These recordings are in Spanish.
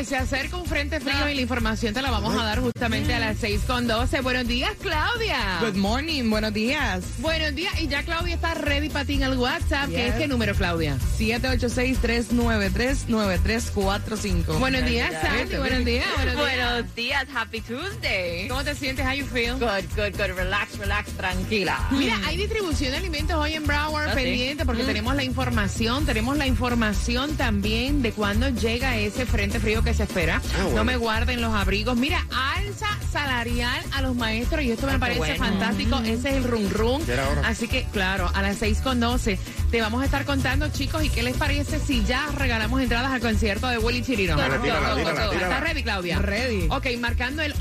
Que se acerca un frente frío y la información te la vamos a dar justamente a las 6 con 12. Buenos días, Claudia. Good morning, buenos días. Buenos días. Y ya Claudia está ready para ti en el WhatsApp. ¿Qué es qué número, Claudia? 786-393-9345. Buenos días, Sandy. Buenos días. Buenos días. Buenos días, happy Tuesday. ¿Cómo te sientes? How you feel? Good, good, good. Relax, relax, tranquila. Mira, hay distribución de alimentos hoy en Broward Ah, sí. pendiente porque tenemos la información, tenemos la información también de cuándo llega ese frente frío que se espera. bueno. No me guarden los abrigos. Mira, alza salarial a los maestros y esto me Ah, parece bueno. fantástico. Ese es el rum rum. Así que, claro, a las 6 con 12 te vamos a estar contando, chicos, y qué les parece si ya regalamos entradas al concierto de Willy Chirino. ¿Estás ready, Claudia? Ready. Ok, marcando el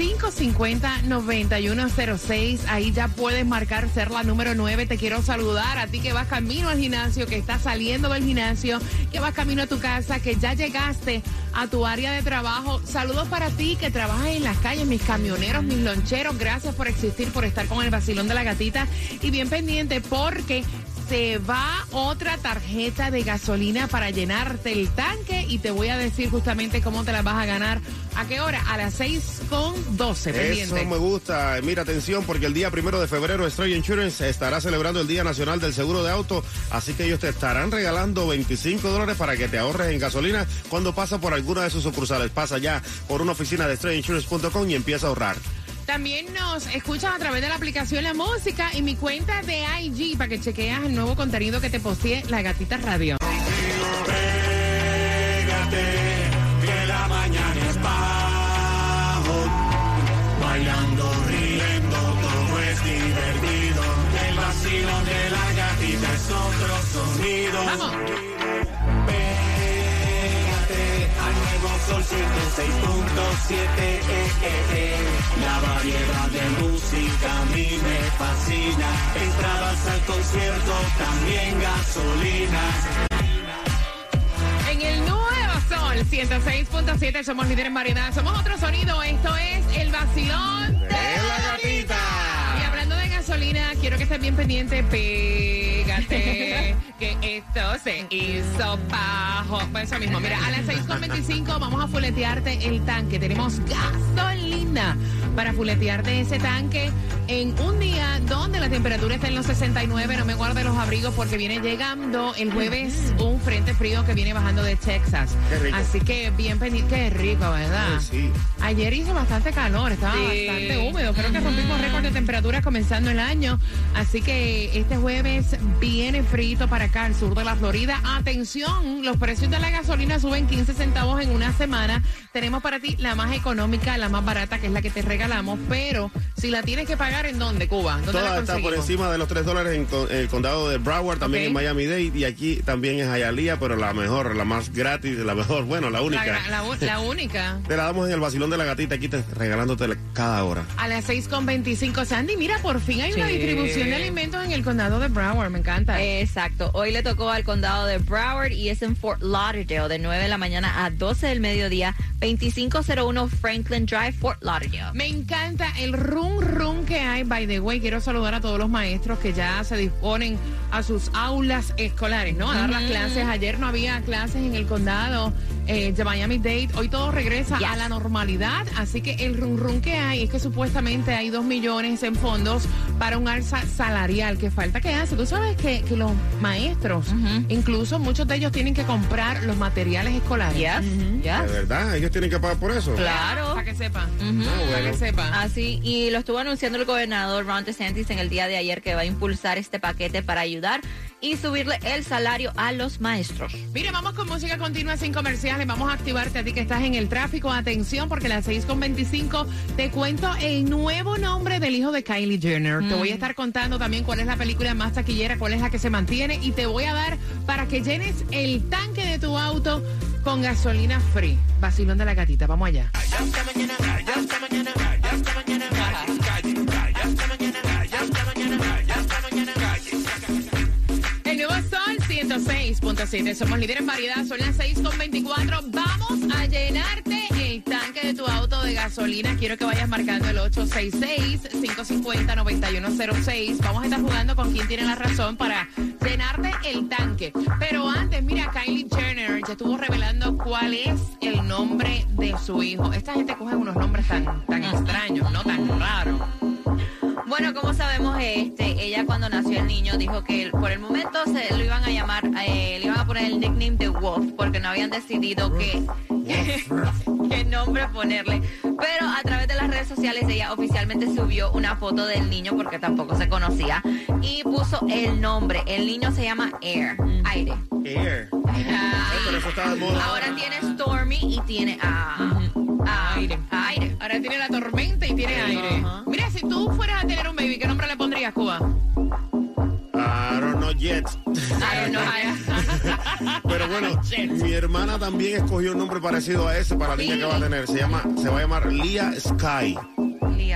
866-550-9106. Ahí ya puedes marcar ser la número 9. Te quiero saludar a ti que vas camino al gimnasio, que estás saliendo del gimnasio, que vas camino a tu casa, que ya llegaste a tu área de trabajo. Saludos para ti que trabajas en las calles, mis camioneros, mis loncheros. Gracias por existir, por estar con el vacilón de la gatita. Y bien pendiente porque se va otra tarjeta de gasolina para llenarte el tanque y te voy a decir justamente cómo te la vas a ganar. ¿A qué hora? A las 6 con 12, pendiente. Eso me gusta. Mira, atención, porque el día primero de febrero Stroy Insurance estará celebrando el Día Nacional del Seguro de Auto, así que ellos te estarán regalando 25 dólares para que te ahorres en gasolina cuando pasa por alguna de sus sucursales. Pasa ya por una oficina de StroyInsurance.com y empieza a ahorrar. También nos escuchas a través de la aplicación La Música y mi cuenta de IG para que chequeas el nuevo contenido que te posee La Gatita Radio. que nuevo sol 106.7, eh, eh, eh. La variedad de música a mí me fascina. Entradas al concierto, también gasolina. En el nuevo Sol 106.7 somos líderes en variedad. Somos otro sonido. Esto es el vacilón de la gatita. Y hablando de gasolina, quiero que estés bien pendiente. Que esto se hizo bajo. Pues eso mismo. Mira, a las 6.25 vamos a fuletearte el tanque. Tenemos gasolina para fuletearte ese tanque en un día donde la temperatura está en los 69. No me guarde los abrigos porque viene llegando el jueves un frente frío que viene bajando de Texas. Qué rico. Así que bien pendiente. Qué rico, ¿verdad? Ay, sí. Ayer hizo bastante calor, estaba Sí. bastante húmedo. Creo que rompimos récord de temperaturas comenzando el año. Así que este jueves viene frito para acá, al sur de la Florida. Atención, los precios de la gasolina suben 15 centavos en una semana. Tenemos para ti la más económica, la más barata, que es la que te regalamos. Pero si la tienes que pagar, ¿en dónde, Cuba? ¿Dónde la Toda está por encima de los 3 dólares en el condado de Broward, también en Miami-Dade y aquí también en Hialeah, pero la mejor, la más gratis, la mejor, bueno, la única. la única. Te la damos en el vacilón de la gatita, aquí te, regalándote cada hora. A las 6.25. Sandy, mira, por fin hay una distribución de alimentos en el condado de Broward. Me encanta. Exacto. Hoy le tocó al condado de Broward y es en Fort Lauderdale de 9 de la mañana a 12 del mediodía, 2501 Franklin Drive, Fort Lauderdale. Me encanta el rum rum que hay. By the way, quiero saludar a todos los maestros que ya se disponen a sus aulas escolares, ¿no? A dar las clases. Ayer no había clases en el condado eh, de Miami Dade. Hoy todo regresa Yes. a la normalidad, así que el run run que hay es que supuestamente hay dos millones en fondos para un alza salarial que falta que hace. Tú sabes que, que los maestros, incluso muchos de ellos tienen que comprar los materiales escolares. Yes, yes. ¿De verdad? ¿Ellos tienen que pagar por eso? Claro. Para que sepa. Ujú. Ah, Para que bueno. sepa. Así, y lo estuvo anunciando el gobernador Ron DeSantis en el día de ayer que va a impulsar este paquete para ayudar y subirle el salario a los maestros. Mire, vamos con música continua sin comerciales. Vamos a activarte a ti que estás en el tráfico. Atención, porque a las 6.25 te cuento el nuevo nombre del hijo de Kylie Jenner. Te voy a estar contando también cuál es la película más taquillera, cuál es la que se mantiene y te voy a dar para que llenes el tanque de tu auto con gasolina free. Vacilón de la gatita, vamos allá. El 106.7. Somos líderes en variedad. Son las 6.24. Vamos a llenarte el tanque de tu auto de gasolina. Quiero que vayas marcando el 866-550-9106. Vamos a estar jugando con quien tiene la razón para llenarte el tanque. Pero antes, mira, Kylie Jenner ya estuvo revelando cuál es el nombre de su hijo. Esta gente coge unos nombres tan, tan extraños, no tan raros. Bueno, como sabemos, este, ella cuando nació el niño dijo que por el momento se lo iban a llamar, eh, le iban a poner el nickname de Wolf porque no habían decidido qué, qué nombre ponerle. Pero a través de las redes sociales ella oficialmente subió una foto del niño porque tampoco se conocía y puso el nombre. El niño se llama Air, aire. Air. Pero eso está de moda. Ahora tiene Stormy y tiene a, a- Aire. a aire. Ahora tiene la tormenta y tiene aire. Ajá. Mira, si tú fueras a tener un baby, ¿qué nombre le pondrías, Cuba? I don't know yet. I don't know. Pero bueno, mi hermana también escogió un nombre parecido a ese para la niña que va a tener. Se llama, se va a llamar Lia Sky.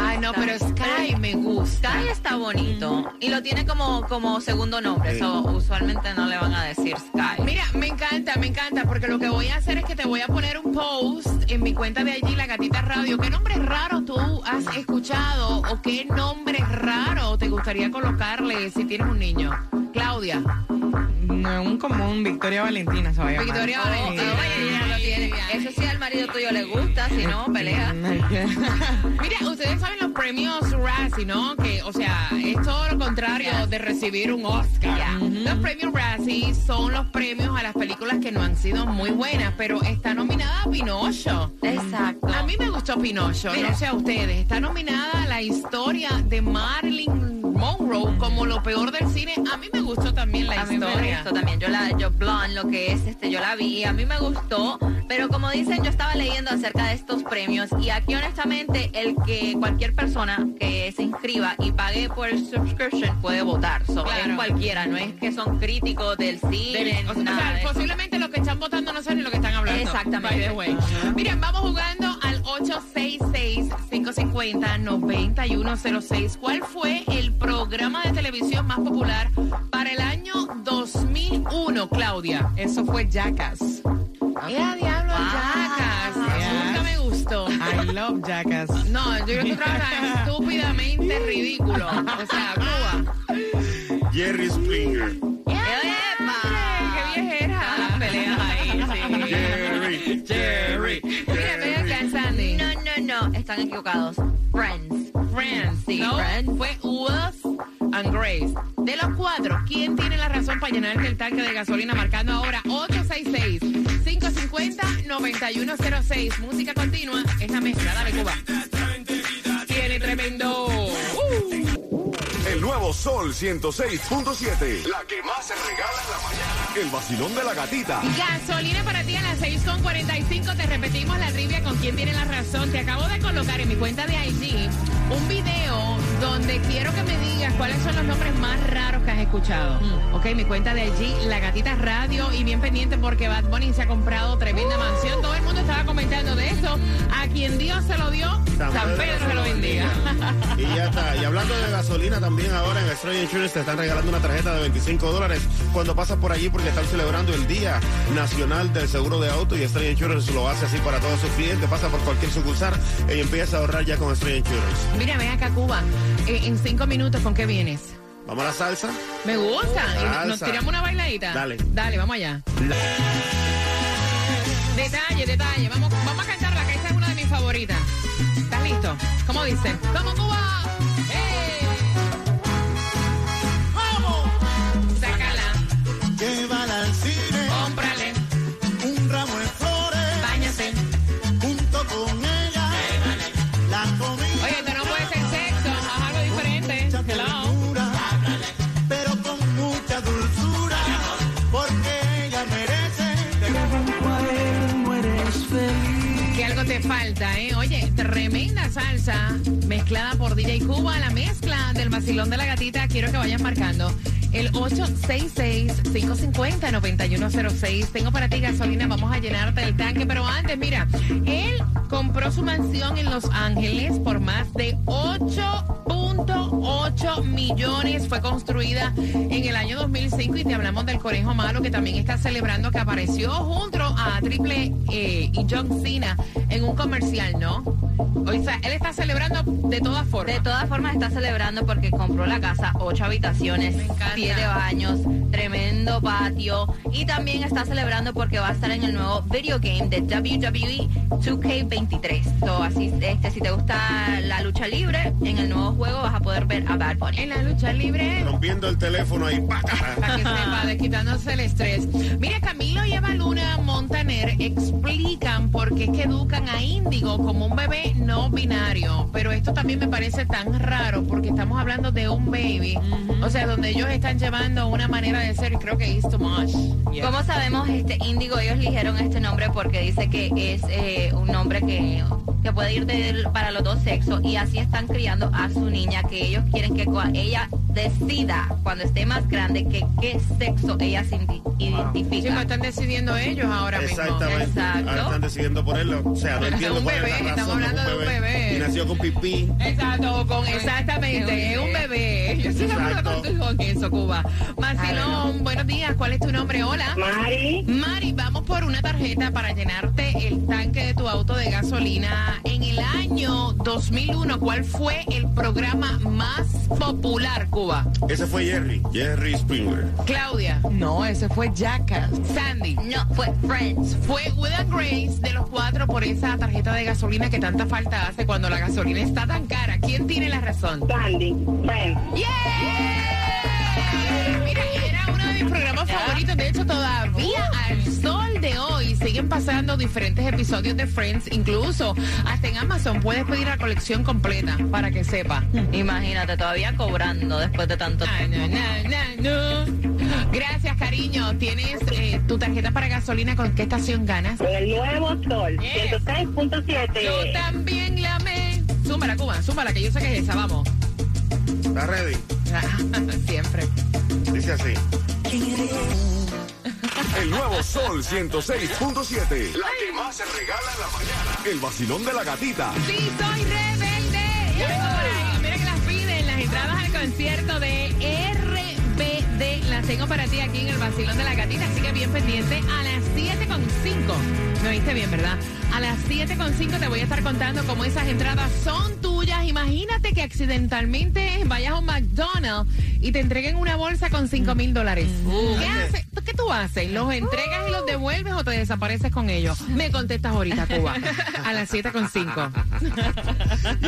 Ay, no, pero Sky me gusta. Sky está bonito y lo tiene como, como segundo nombre, eso usualmente no le van a decir Sky. Mira, me encanta, me encanta, porque lo que voy a hacer es que te voy a poner un post en mi cuenta de allí, La Gatita Radio. ¿Qué nombre raro tú has escuchado o qué nombre raro te gustaría colocarle si tienes un niño? Claudia. No, un común, Victoria Valentina se va a llamar. Victoria Oh, Valentina. lo tiene. Eso sí al marido tuyo le gusta, si no, pelea. Mira, ustedes saben los premios Razzie, ¿no? Que, o sea, es todo lo contrario Yes. de recibir un Oscar. Yeah. Los premios Razzie son los premios a las películas que no han sido muy buenas, pero está nominada Pinocho. Exacto. A mí me gustó Pinocho, Mira. no sé a ustedes. Está nominada la historia de Marilyn Monroe como lo peor del cine. A mí me gustó también la a mí me historia. gustó también. Yo la, yo Blonde, lo que es, este, yo la vi a mí me gustó. Pero como dicen, yo estaba leyendo acerca de estos premios y aquí honestamente el que cualquier persona que se inscriba y pague por el subscription puede votar. So, Claro. Es cualquiera, no es que son críticos del cine, Del- o sea, nada de eso. posiblemente los que están votando no saben ni lo que están hablando. Exactamente. Miren, vamos jugando al 866-550-9106. ¿Cuál fue el programa de televisión más popular para el año 2001, Claudia? Eso fue Jackass. ¡Eh, diablo, Wow. Jackass! Yes. Nunca me gustó. I love Jackass. No, yo creo que estúpidamente ridículo. O sea, Cuba. Jerry Springer. Equivocados. Friends. Friends. Sí, no, Friends. fue Will and Grace. De los cuatro, ¿quién tiene la razón para llenarte el tanque de gasolina marcando ahora 866-550-9106? Música continua, es la mezcla, dale Cuba. Tiene tremendo. Uh. Sol 106.7. La que más se regala en la mañana. El vacilón de la gatita. Gasolina para ti a las 6.45. Te repetimos la trivia con quién tiene la razón. Te acabo de colocar en mi cuenta de IG un video donde quiero que me digas cuáles son los nombres más raros que has escuchado. Ok, mi cuenta de IG, La Gatita Radio. Y bien pendiente porque Bad Bunny se ha comprado tremenda mansión. Todo el mundo estaba comentando de eso. A quien Dios se lo dio, San, Pedro se lo bendiga. Y ya está. Y hablando de gasolina también ahora en Estrella Insurance te están regalando una tarjeta de 25 dólares cuando pasas por allí porque están celebrando el Día Nacional del Seguro de Auto y Estrella Insurance lo hace así para todos sus clientes. Pasa por cualquier sucursal y empieza a ahorrar ya con Estrella Insurance. Mira, ven acá, Cuba. Eh, en cinco minutos, ¿con qué vienes? Vamos a la salsa. Me gusta. Nos tiramos una bailadita. Dale. Dale, vamos allá. Detalle, detalle. Vamos, vamos a cantarla, favoritas. ¿Estás listo? ¿Cómo dice? ¡Como Cuba! Falta, ¿eh? Oye, tremenda salsa mezclada por DJ Cuba, la mezcla del vacilón de la gatita. Quiero que vayan marcando el 866-550-9106. Tengo para ti gasolina, vamos a llenarte el tanque. Pero antes, mira, él compró su mansión en Los Ángeles por más de 8.8 millones. Fue construida en el año 2005 y te hablamos del conejo malo que también está celebrando que apareció junto a Triple E y John Cena en un comercial, ¿no? O sea, él está celebrando de todas formas. De todas formas está celebrando porque compró la casa, ocho habitaciones, siete baños, tremendo patio y también está celebrando porque va a estar en el nuevo video game de WWE 2K23. So, así, este, si te gusta la lucha libre, en el nuevo juego vas a poder ver a Bad Bunny. En la lucha libre. Rompiendo el teléfono ahí. Para que sepa, desquitándose el estrés. Mira, Camilo y Eva Luna Montaner explican por qué es que educan a Índigo como un bebé no binario. Pero esto también me parece tan raro porque estamos hablando de un baby. O sea, donde ellos están llevando una manera de ser y creo que es too much. ¿Cómo sabemos este Índigo? Ellos eligieron este nombre porque dice que es eh, un nombre que, que puede ir de- para los dos sexos y así están criando a su niña que ellos quieren que ella decida cuando esté más grande que qué sexo ella se indi- Sí, identifica. lo están decidiendo ellos ahora mismo. Exactamente. Exacto. Ahora están decidiendo ponerlo. O sea, no entiendo Un cuál es bebé, la razón. estamos hablando de un bebé. Y nació con pipí. Exacto, con exactamente, es un bebé. Yo estoy de acuerdo contigo con eso, Cuba. Macilón, buenos días, ¿cuál es tu nombre? Hola. Mari, Mari, vamos por una tarjeta para llenarte el tanque de tu auto de gasolina. En el año 2001, ¿cuál fue el programa más popular, Cuba? Ese fue Jerry. Jerry Springer. Claudia, No, ese fue Jackass. Sandy. No, fue Friends. Fue Will and Grace de los cuatro por esa tarjeta de gasolina que tanta falta hace cuando la gasolina está tan cara. ¿Quién tiene la razón? Sandy, Friends. ¡Yeah! Mira, era uno de mis programas favoritos. De hecho, todavía al sol de hoy siguen pasando diferentes episodios de Friends. Incluso hasta en Amazon puedes pedir la colección completa para que sepa. Imagínate, todavía cobrando después de tanto Ah, tiempo. no, no, no, no. Gracias, cariño. Tienes eh, tu tarjeta para gasolina. ¿Con qué estación ganas? Con el nuevo sol, Yes. 106.7. Yo también la amé. Súmala, Cuba, súmala, que yo sé que es esa. Vamos. ¿Estás ready? Siempre. Dice así. El nuevo Sol 106.7. La que más se regala en la mañana. El vacilón de la gatita. Sí, soy rebelde. Ya vengo por ahí. Mira que las piden las entradas al concierto de RBD. Las tengo para ti aquí en el Vacilón de la Gatita. Así que bien pendiente a las 7.5. Me oíste bien, ¿verdad? A las 7.5 te voy a estar contando cómo esas entradas son tuyas. Imagínate que accidentalmente vayas a un McDonald's y te entreguen una bolsa con 5 mil dólares. ¿Qué, haces? ¿Qué tú haces? ¿Los entregas y los devuelves o te desapareces con ellos? Me contestas ahorita, Cuba. A las 7.5. Y